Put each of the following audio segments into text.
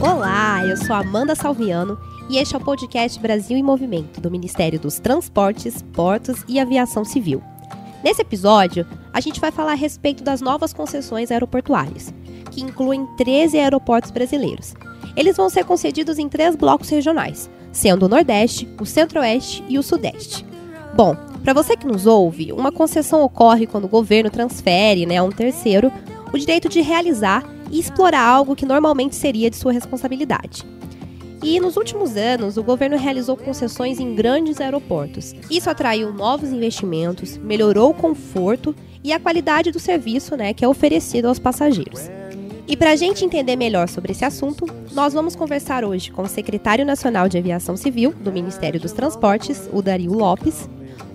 Olá, eu sou Amanda Salviano e este é o podcast Brasil em Movimento do Ministério dos Transportes, Portos e Aviação Civil. Nesse episódio, a gente vai falar a respeito das novas concessões aeroportuárias, que incluem 13 aeroportos brasileiros. Eles vão ser concedidos em três blocos regionais, sendo o Nordeste, o Centro-Oeste e o Sudeste. Bom, para você que nos ouve, uma concessão ocorre quando o governo transfere né, a um terceiro o direito de realizar e explorar algo que normalmente seria de sua responsabilidade. E nos últimos anos, o governo realizou concessões em grandes aeroportos. Isso atraiu novos investimentos, melhorou o conforto e a qualidade do serviço né, que é oferecido aos passageiros. E para a gente entender melhor sobre esse assunto, nós vamos conversar hoje com o secretário nacional de Aviação Civil do Ministério dos Transportes, o Dario Lopes.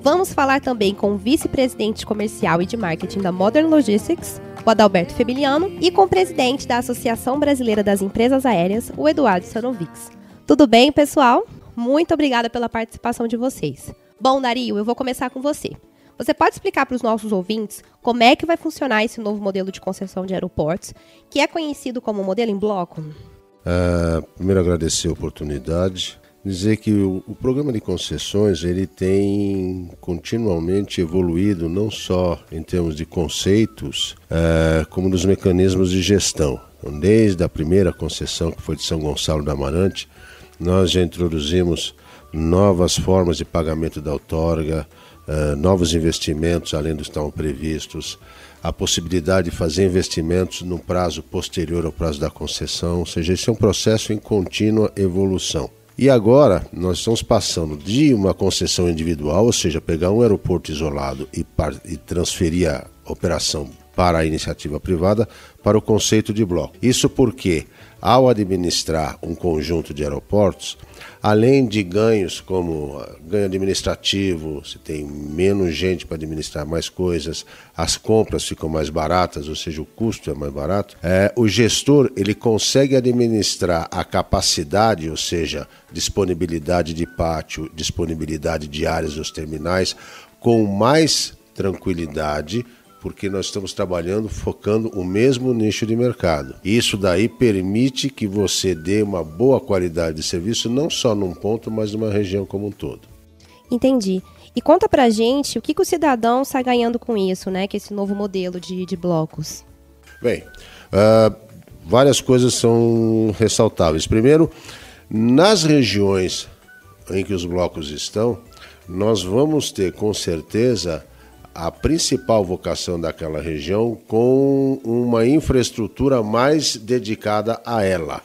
Vamos falar também com o vice-presidente comercial e de marketing da Modern Logistics, o Adalberto Febiliano, e com o presidente da Associação Brasileira das Empresas Aéreas, o Eduardo Sanovics. Tudo bem, pessoal? Muito obrigada pela participação de vocês. Bom, Dario, eu vou começar com você. Você pode explicar para os nossos ouvintes como é que vai funcionar esse novo modelo de concessão de aeroportos, que é conhecido como modelo em bloco? Uh, primeiro agradecer a oportunidade, dizer que o, o, programa de concessões ele tem continuamente evoluído não só em termos de conceitos, uh, como nos mecanismos de gestão. Então, desde a primeira concessão que foi de São Gonçalo da Amarante, nós já introduzimos novas formas de pagamento da outorga, uh, novos investimentos além dos que estavam previstos, a possibilidade de fazer investimentos no prazo posterior ao prazo da concessão, ou seja, esse é um processo em contínua evolução. E agora nós estamos passando de uma concessão individual, ou seja, pegar um aeroporto isolado e, e transferir a operação para a iniciativa privada, para o conceito de bloco. Isso porque ao administrar um conjunto de aeroportos, além de ganhos como ah, ganho administrativo, você tem menos gente para administrar mais coisas, as compras ficam mais baratas, ou seja, o custo é mais barato, é, o gestor ele consegue administrar a capacidade, ou seja, disponibilidade de pátio, disponibilidade de áreas dos terminais, com mais tranquilidade porque nós estamos trabalhando focando o mesmo nicho de mercado. Isso daí permite que você dê uma boa qualidade de serviço não só num ponto, mas numa região como um todo. Entendi. E conta pra gente o que, que o cidadão está ganhando com isso, né? Que esse novo modelo de, de blocos. Bem, uh, várias coisas são ressaltáveis. Primeiro, nas regiões em que os blocos estão, nós vamos ter com certeza a principal vocação daquela região com uma infraestrutura mais dedicada a ela.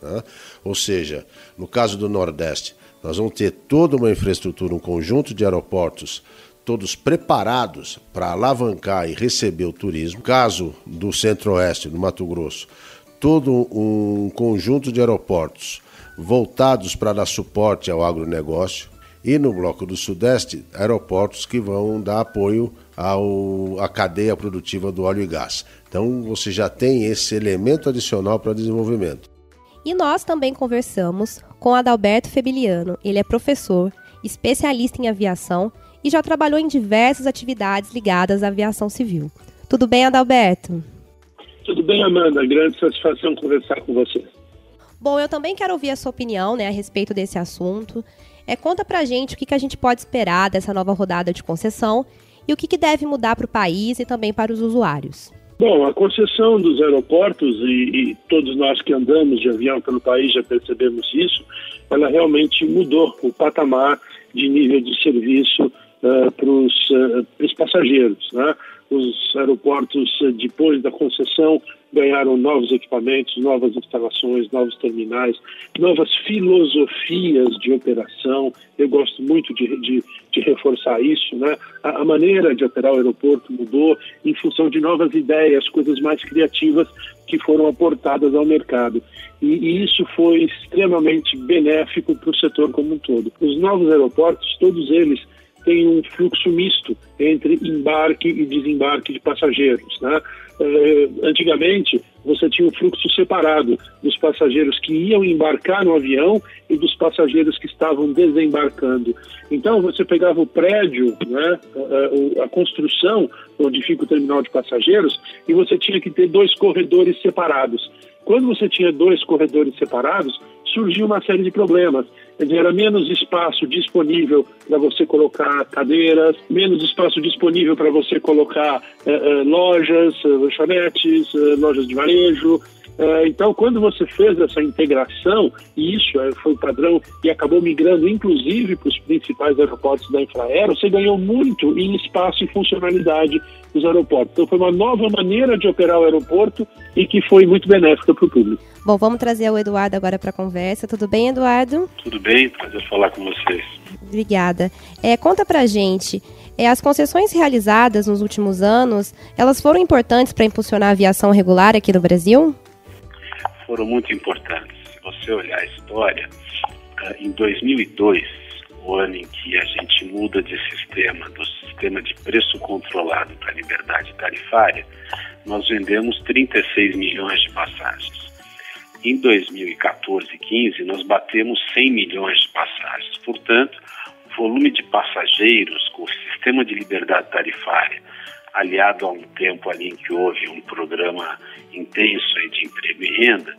Tá? Ou seja, no caso do Nordeste, nós vamos ter toda uma infraestrutura, um conjunto de aeroportos, todos preparados para alavancar e receber o turismo. No caso do Centro-Oeste, no Mato Grosso, todo um conjunto de aeroportos voltados para dar suporte ao agronegócio e no Bloco do Sudeste, aeroportos que vão dar apoio ao, à cadeia produtiva do óleo e gás. Então você já tem esse elemento adicional para desenvolvimento. E nós também conversamos com Adalberto Febiliano. Ele é professor, especialista em aviação e já trabalhou em diversas atividades ligadas à aviação civil. Tudo bem, Adalberto? Tudo bem, Amanda. Grande satisfação conversar com você. Bom, eu também quero ouvir a sua opinião né, a respeito desse assunto. É, conta pra gente o que, que a gente pode esperar dessa nova rodada de concessão e o que, que deve mudar para o país e também para os usuários. Bom, a concessão dos aeroportos, e, e, todos nós que andamos de avião pelo país já percebemos isso, ela realmente mudou o patamar de nível de serviço uh, para os uh, passageiros. Né? Os aeroportos, uh, depois da concessão, ganharam novos equipamentos, novas instalações, novos terminais, novas filosofias de operação. Eu gosto muito de, de, de reforçar isso. Né? A, a, maneira de operar o aeroporto mudou em função de novas ideias, coisas mais criativas que foram aportadas ao mercado. E, e isso foi extremamente benéfico para o setor como um todo. Os novos aeroportos, todos eles tem um fluxo misto entre embarque e desembarque de passageiros. Né? Uh, antigamente, você tinha um fluxo separado dos passageiros que iam embarcar no avião e dos passageiros que estavam desembarcando. Então, você pegava o prédio, né, a, a construção onde fica o terminal de passageiros, e você tinha que ter dois corredores separados. Quando você tinha dois corredores separados, surgiu uma série de problemas. Era menos espaço disponível para você colocar cadeiras, menos espaço disponível para você colocar eh, eh, lojas, eh, lanchonetes, lojas de varejo, então, quando você fez essa integração, e isso é, foi o padrão e acabou migrando inclusive para os principais aeroportos da Infraero, você ganhou muito em espaço e funcionalidade dos aeroportos. Então, foi uma nova maneira de operar o aeroporto e que foi muito benéfica para o público. Bom, vamos trazer o Eduardo agora para a conversa. Tudo bem, Eduardo? Tudo bem, prazer falar com vocês. Obrigada. É, conta para gente. É, as concessões realizadas nos últimos anos, elas foram importantes para impulsionar a aviação regular aqui no Brasil? Foram muito importantes. Se você olhar a história, ah, em 2002, o ano em que a gente muda de sistema, do sistema de preço controlado para liberdade tarifária, nós vendemos 36 milhões de passagens. Em 2014 e 15, nós batemos 100 milhões de passagens. Portanto, o volume de passageiros com o sistema de liberdade tarifária aliado a um tempo ali em que houve um programa intenso de emprego e renda,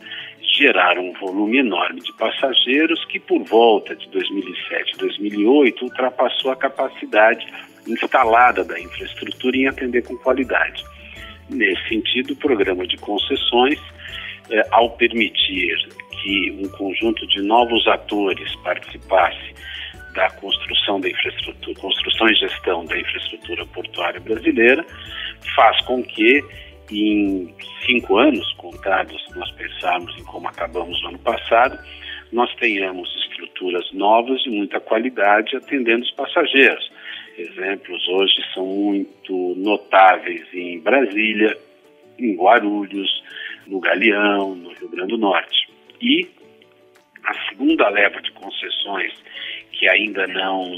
geraram um volume enorme de passageiros que, por volta de 2007, 2008, ultrapassou a capacidade instalada da infraestrutura em atender com qualidade. Nesse sentido, o programa de concessões, eh, ao permitir que um conjunto de novos atores participasse da construção da infraestrutura, construção e gestão da infraestrutura portuária brasileira, faz com que em cinco anos contados, nós pensarmos em como acabamos no ano passado, nós tenhamos estruturas novas de muita qualidade atendendo os passageiros. Exemplos hoje são muito notáveis em Brasília, em Guarulhos, no Galeão, no Rio Grande do Norte. E a segunda leva de concessões que ainda não,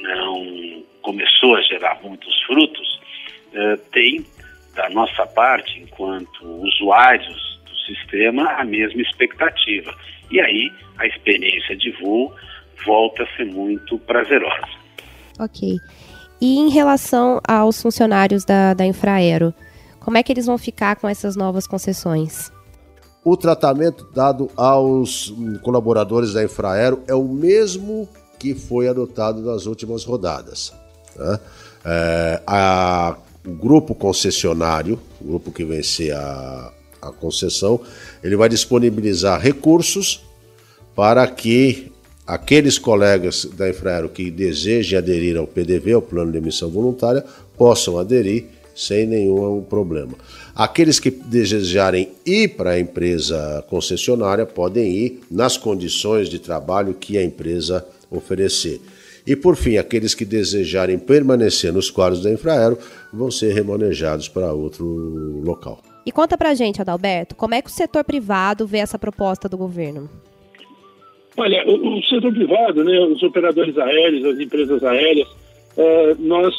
não começou a gerar muitos frutos, eh, tem, da nossa parte, enquanto usuários do sistema, a mesma expectativa. E aí a experiência de voo volta a ser muito prazerosa. Ok. E em relação aos funcionários da, da Infraero, como é que eles vão ficar com essas novas concessões? O tratamento dado aos colaboradores da Infraero é o mesmo que foi adotado nas últimas rodadas. Né? É, a, o grupo concessionário, o grupo que vencer a, a concessão, ele vai disponibilizar recursos para que aqueles colegas da Infraero que desejem aderir ao PDV, ao Plano de Emissão Voluntária, possam aderir sem nenhum problema. Aqueles que desejarem ir para a empresa concessionária podem ir nas condições de trabalho que a empresa oferecer. E por fim, aqueles que desejarem permanecer nos quadros da Infraero vão ser remanejados para outro local. E conta pra gente, Adalberto, como é que o setor privado vê essa proposta do governo? Olha, o, o setor privado, né, os operadores aéreos, as empresas aéreas, é, nós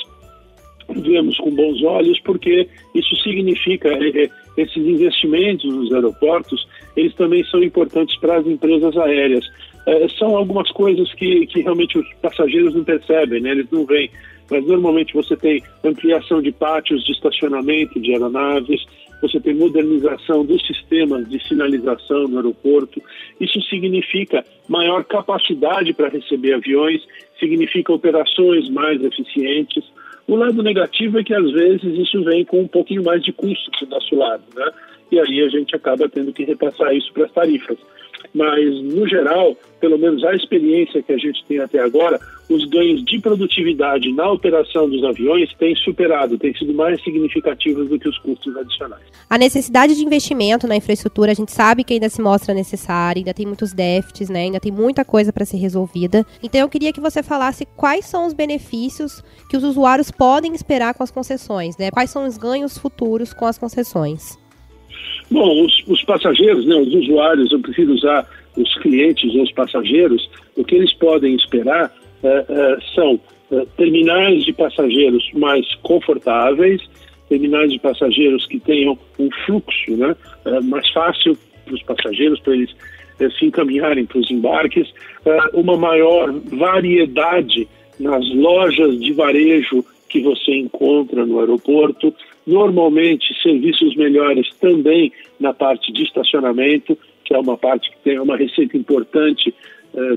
vemos com bons olhos, porque isso significa é, é, esses investimentos nos aeroportos, eles também são importantes para as empresas aéreas. É, são algumas coisas que, que realmente os passageiros não percebem, né? eles não veem. Mas normalmente você tem ampliação de pátios de estacionamento de aeronaves, você tem modernização dos sistemas de sinalização no aeroporto. Isso significa maior capacidade para receber aviões, significa operações mais eficientes. O lado negativo é que às vezes isso vem com um pouquinho mais de custo do nosso lado, né? E aí a gente acaba tendo que repassar isso para as tarifas. Mas, no geral, pelo menos a experiência que a gente tem até agora, os ganhos de produtividade na operação dos aviões têm superado, têm sido mais significativos do que os custos adicionais. A necessidade de investimento na infraestrutura, a gente sabe que ainda se mostra necessária, ainda tem muitos déficits, né? ainda tem muita coisa para ser resolvida. Então, eu queria que você falasse quais são os benefícios que os usuários podem esperar com as concessões, né? quais são os ganhos futuros com as concessões. Bom, os, os, passageiros, né, os usuários, eu prefiro usar os clientes ou os passageiros, o que eles podem esperar são uh, terminais de passageiros mais confortáveis, terminais de passageiros que tenham um fluxo né, mais fácil para os passageiros, para eles se encaminharem para os embarques, uma maior variedade nas lojas de varejo que você encontra no aeroporto, normalmente serviços melhores também na parte de estacionamento, que é uma parte que tem uma receita importante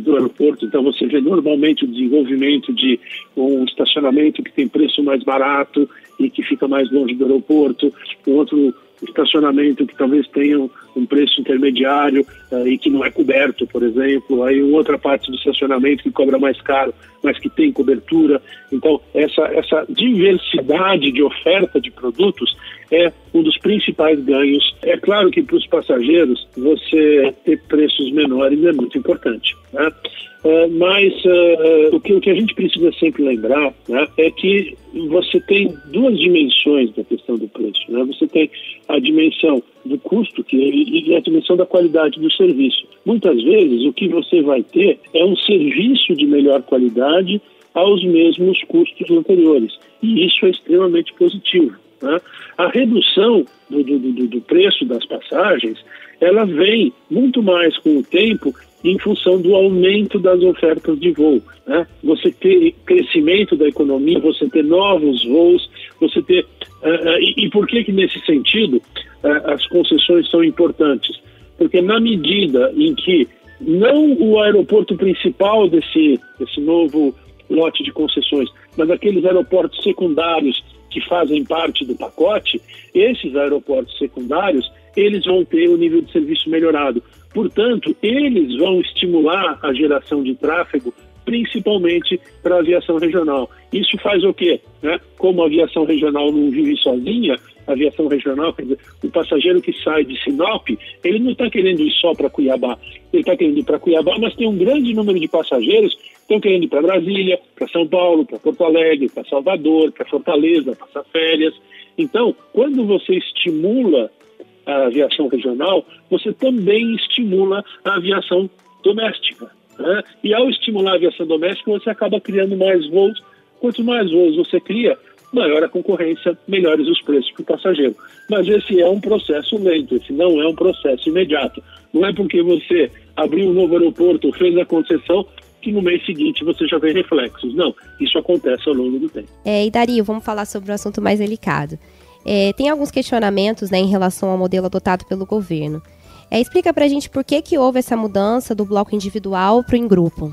do aeroporto. Então você vê normalmente o desenvolvimento de um estacionamento que tem preço mais barato e que fica mais longe do aeroporto, um outro estacionamento que talvez tenha um preço intermediário uh, e que não é coberto, por exemplo, aí outra parte do estacionamento que cobra mais caro, mas que tem cobertura. Então, essa, essa diversidade de oferta de produtos é um dos principais ganhos. É claro que para os passageiros, você ter preços menores é muito importante. Né? Uh, mas uh, o, que, o que a gente precisa sempre lembrar né, é que você tem duas dimensões da questão do preço. Né? Você tem a dimensão do custo que, e a dimensão da qualidade do serviço. Muitas vezes o que você vai ter é um serviço de melhor qualidade aos mesmos custos anteriores. E isso é extremamente positivo. Né? A redução do, do, do, do preço das passagens ela vem muito mais com o tempo em função do aumento das ofertas de voo. Né? Você ter crescimento da economia, você ter novos voos, você ter. Uh, uh, e, e, por que, que nesse sentido uh, as concessões são importantes? Porque na medida em que não o aeroporto principal desse, desse novo lote de concessões, mas aqueles aeroportos secundários que fazem parte do pacote, esses aeroportos secundários, eles vão ter o nível de serviço melhorado. Portanto, eles vão estimular a geração de tráfego, principalmente para a aviação regional. Isso faz o quê? Né? Como a aviação regional não vive sozinha, a aviação regional, quer dizer, o passageiro que sai de Sinop, ele não está querendo ir só para Cuiabá, ele está querendo ir para Cuiabá, mas tem um grande número de passageiros que estão querendo ir para Brasília, para São Paulo, para Porto Alegre, para Salvador, para Fortaleza, passar férias. Então, quando você estimula a aviação regional, você também estimula a aviação doméstica. Né? E ao estimular a aviação doméstica, você acaba criando mais voos. Quanto mais voos você cria, maior a concorrência, melhores os preços para o passageiro. Mas esse é um processo lento, esse não é um processo imediato. Não é porque você abriu um novo aeroporto, fez a concessão, que no mês seguinte você já vê reflexos. Não, isso acontece ao longo do tempo. É, e Dario, vamos falar sobre um assunto mais delicado. É, tem alguns questionamentos né, em relação ao modelo adotado pelo governo. É, explica para a gente por que, que houve essa mudança do bloco individual para o em grupo.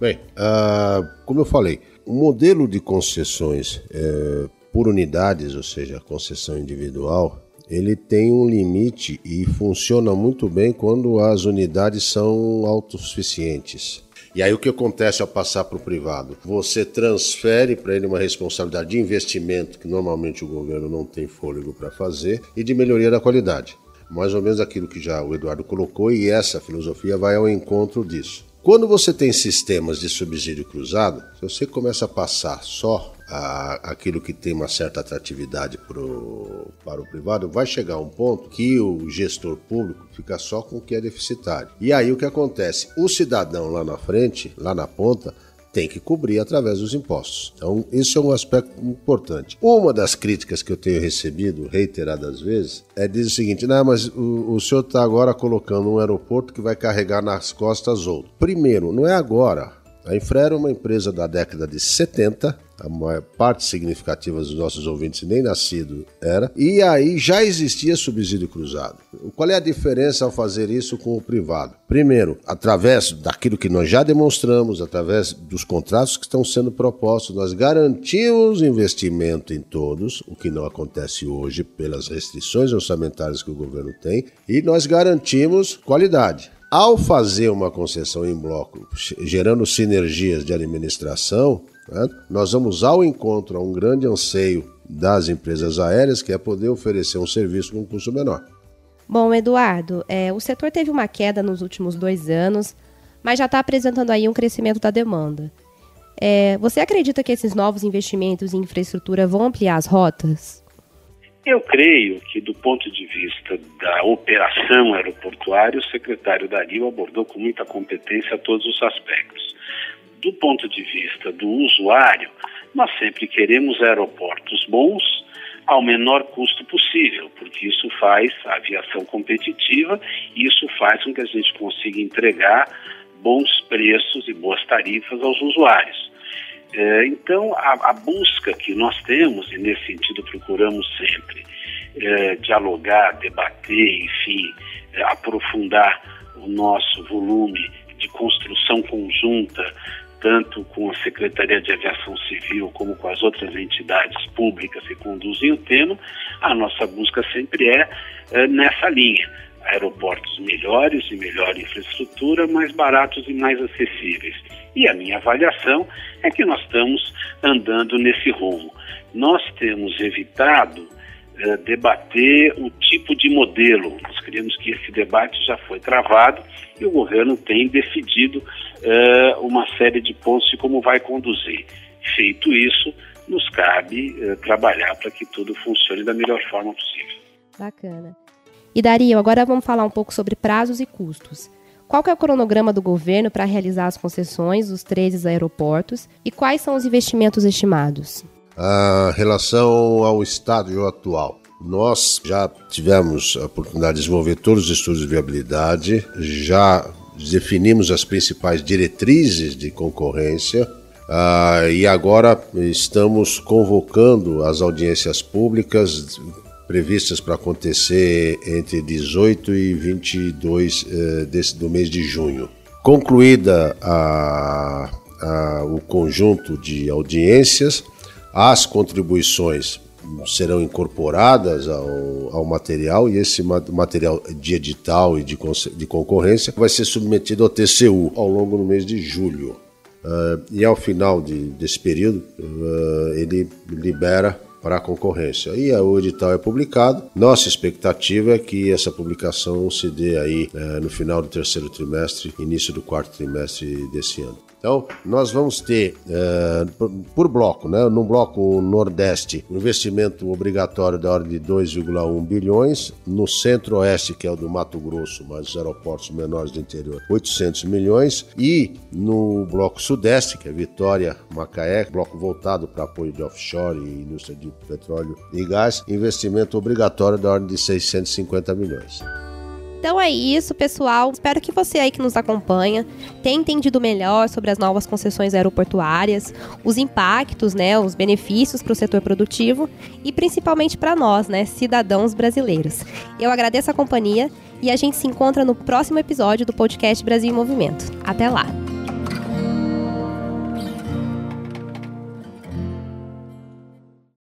Bem, uh, como eu falei, o modelo de concessões é, por unidades, ou seja, concessão individual, ele tem um limite e funciona muito bem quando as unidades são autossuficientes. E aí o que acontece ao passar para o privado? Você transfere para ele uma responsabilidade de investimento que normalmente o governo não tem fôlego para fazer e de melhoria da qualidade. Mais ou menos aquilo que já o Eduardo colocou e essa filosofia vai ao encontro disso. Quando você tem sistemas de subsídio cruzado, se você começa a passar só a, aquilo que tem uma certa atratividade pro, para o privado, vai chegar um ponto que o gestor público fica só com o que é deficitário. E aí o que acontece? O cidadão lá na frente, lá na ponta, tem que cobrir através dos impostos. Então, isso é um aspecto importante. Uma das críticas que eu tenho recebido reiteradas vezes é dizer o seguinte: não, mas o, o senhor está agora colocando um aeroporto que vai carregar nas costas outro. Primeiro, não é agora. A Infra era uma empresa da década de 70, a maior parte significativa dos nossos ouvintes nem nascido era, e aí já existia subsídio cruzado. Qual é a diferença ao fazer isso com o privado? Primeiro, através daquilo que nós já demonstramos, através dos contratos que estão sendo propostos, nós garantimos investimento em todos, o que não acontece hoje pelas restrições orçamentárias que o governo tem, e nós garantimos qualidade. Ao fazer uma concessão em bloco, gerando sinergias de administração, né, nós vamos ao encontro a um grande anseio das empresas aéreas, que é poder oferecer um serviço com custo menor. Bom, Eduardo, é, o setor teve uma queda nos últimos dois anos, mas já está apresentando aí um crescimento da demanda. É, você acredita que esses novos investimentos em infraestrutura vão ampliar as rotas? Eu creio que, do ponto de vista da operação aeroportuária, o secretário Dario abordou com muita competência todos os aspectos. do ponto de vista do usuário, nós sempre queremos aeroportos bons ao menor custo possível, porque isso faz a aviação competitiva e isso faz com que a gente consiga entregar bons preços e boas tarifas aos usuários. É, então, a, a, busca que nós temos, e nesse sentido procuramos sempre é, dialogar, debater, enfim, é, aprofundar o nosso volume de construção conjunta tanto com a Secretaria de Aviação Civil como com as outras entidades públicas que conduzem o tema, a nossa busca sempre é, é nessa linha. Aeroportos melhores e melhor infraestrutura, mais baratos e mais acessíveis. E a minha avaliação é que nós estamos andando nesse rumo. Nós temos evitado é, debater o tipo de modelo. Nós queremos que esse debate já foi travado e o governo tem decidido é, uma série de pontos de como vai conduzir. Feito isso, nos cabe é, trabalhar para que tudo funcione da melhor forma possível. Bacana. E Dario, agora vamos falar um pouco sobre prazos e custos. Qual é o cronograma do governo para realizar as concessões dos 13 aeroportos e quais são os investimentos estimados? A relação ao estádio atual. Nós já tivemos a oportunidade de desenvolver todos os estudos de viabilidade, já definimos as principais diretrizes de concorrência uh, e agora estamos convocando as audiências públicas previstas para acontecer entre 18 e 22 uh, eh, desse, do mês de junho. Concluída a, a, o conjunto de audiências, as contribuições serão incorporadas ao, ao, material e esse material de edital e de, de, concorrência vai ser submetido ao TCU ao longo do mês de julho. Uh, e ao final de, desse período, uh, ele libera para a concorrência. E o edital é publicado. Nossa expectativa é que essa publicação se dê aí uh, no final do terceiro trimestre, início do quarto trimestre desse ano. Então, nós vamos ter, uh, por, bloco, né, no bloco Nordeste, um investimento obrigatório da ordem de 2,1 bilhões, no Centro-Oeste, que é o do Mato Grosso, mas os aeroportos menores do interior, 800 milhões, e no bloco Sudeste, que é Vitória, Macaé, bloco voltado para apoio de offshore e indústria de petróleo e gás, investimento obrigatório da ordem de 650 milhões. Então é isso, pessoal. Espero que você aí que nos acompanha tenha entendido melhor sobre as novas concessões aeroportuárias, os impactos, né, os benefícios para o setor produtivo e principalmente para nós, né, cidadãos brasileiros. Eu agradeço a companhia e a gente se encontra no próximo episódio do podcast Brasil em Movimento. Até lá.